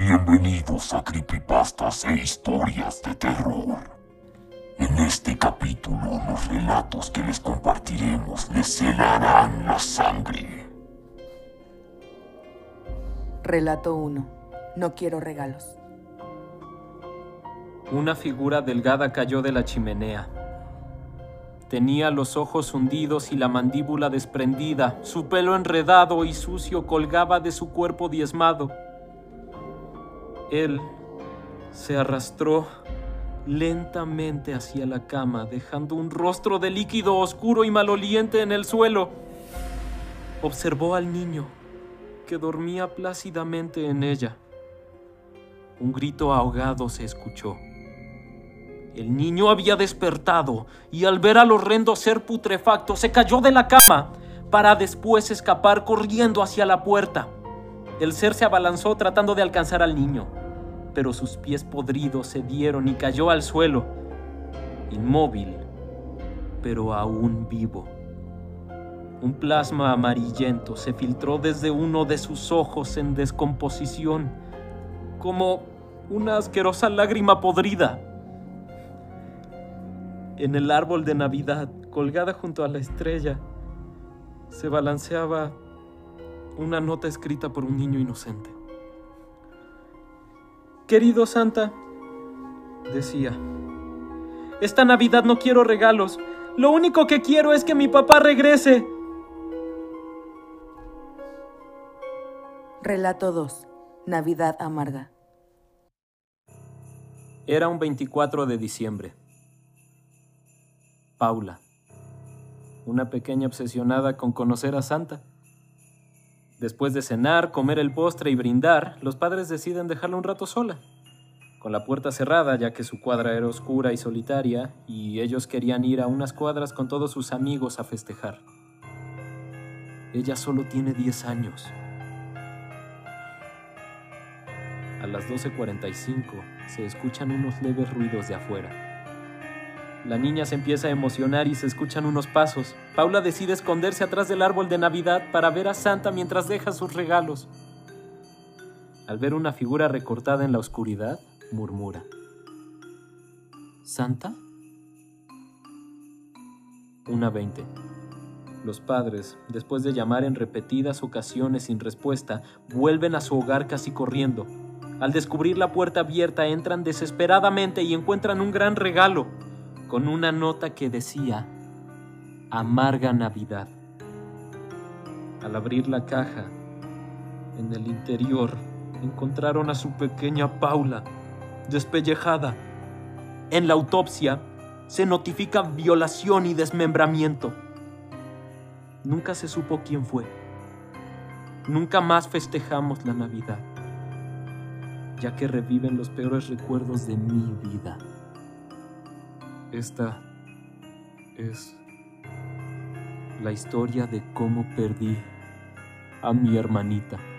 Bienvenidos a Creepypastas e Historias de Terror. En este capítulo, los relatos que les compartiremos les helarán la sangre. Relato 1. No quiero regalos. Una figura delgada cayó de la chimenea. Tenía los ojos hundidos y la mandíbula desprendida, su pelo enredado y sucio colgaba de su cuerpo diezmado. Él se arrastró lentamente hacia la cama, dejando un rostro de líquido oscuro y maloliente en el suelo. Observó al niño, que dormía plácidamente en ella. Un grito ahogado se escuchó. El niño había despertado y al ver al horrendo ser putrefacto se cayó de la cama para después escapar corriendo hacia la puerta. El ser se abalanzó tratando de alcanzar al niño, pero sus pies podridos se dieron y cayó al suelo, inmóvil, pero aún vivo. Un plasma amarillento se filtró desde uno de sus ojos en descomposición, como una asquerosa lágrima podrida. En el árbol de Navidad, colgada junto a la estrella, se balanceaba una nota escrita por un niño inocente. Querido Santa, decía, esta Navidad no quiero regalos. Lo único que quiero es que mi papá regrese. Relato 2. Navidad amarga. Era un 24 de diciembre. Paula, una pequeña obsesionada con conocer a Santa. Después de cenar, comer el postre y brindar, los padres deciden dejarla un rato sola, con la puerta cerrada ya que su cuadra era oscura y solitaria y ellos querían ir a unas cuadras con todos sus amigos a festejar. Ella solo tiene 10 años. A las 12.45 se escuchan unos leves ruidos de afuera. La niña se empieza a emocionar y se escuchan unos pasos. Paula decide esconderse atrás del árbol de Navidad para ver a Santa mientras deja sus regalos. Al ver una figura recortada en la oscuridad, murmura. ¿Santa? Una. Los padres, después de llamar en repetidas ocasiones sin respuesta, vuelven a su hogar casi corriendo. Al descubrir la puerta abierta entran desesperadamente y encuentran un gran regalo con una nota que decía, Amarga Navidad. Al abrir la caja, en el interior encontraron a su pequeña Paula, despellejada. En la autopsia se notifica violación y desmembramiento. Nunca se supo quién fue. Nunca más festejamos la Navidad, ya que reviven los peores recuerdos de mi vida. Esta es la historia de cómo perdí a mi hermanita.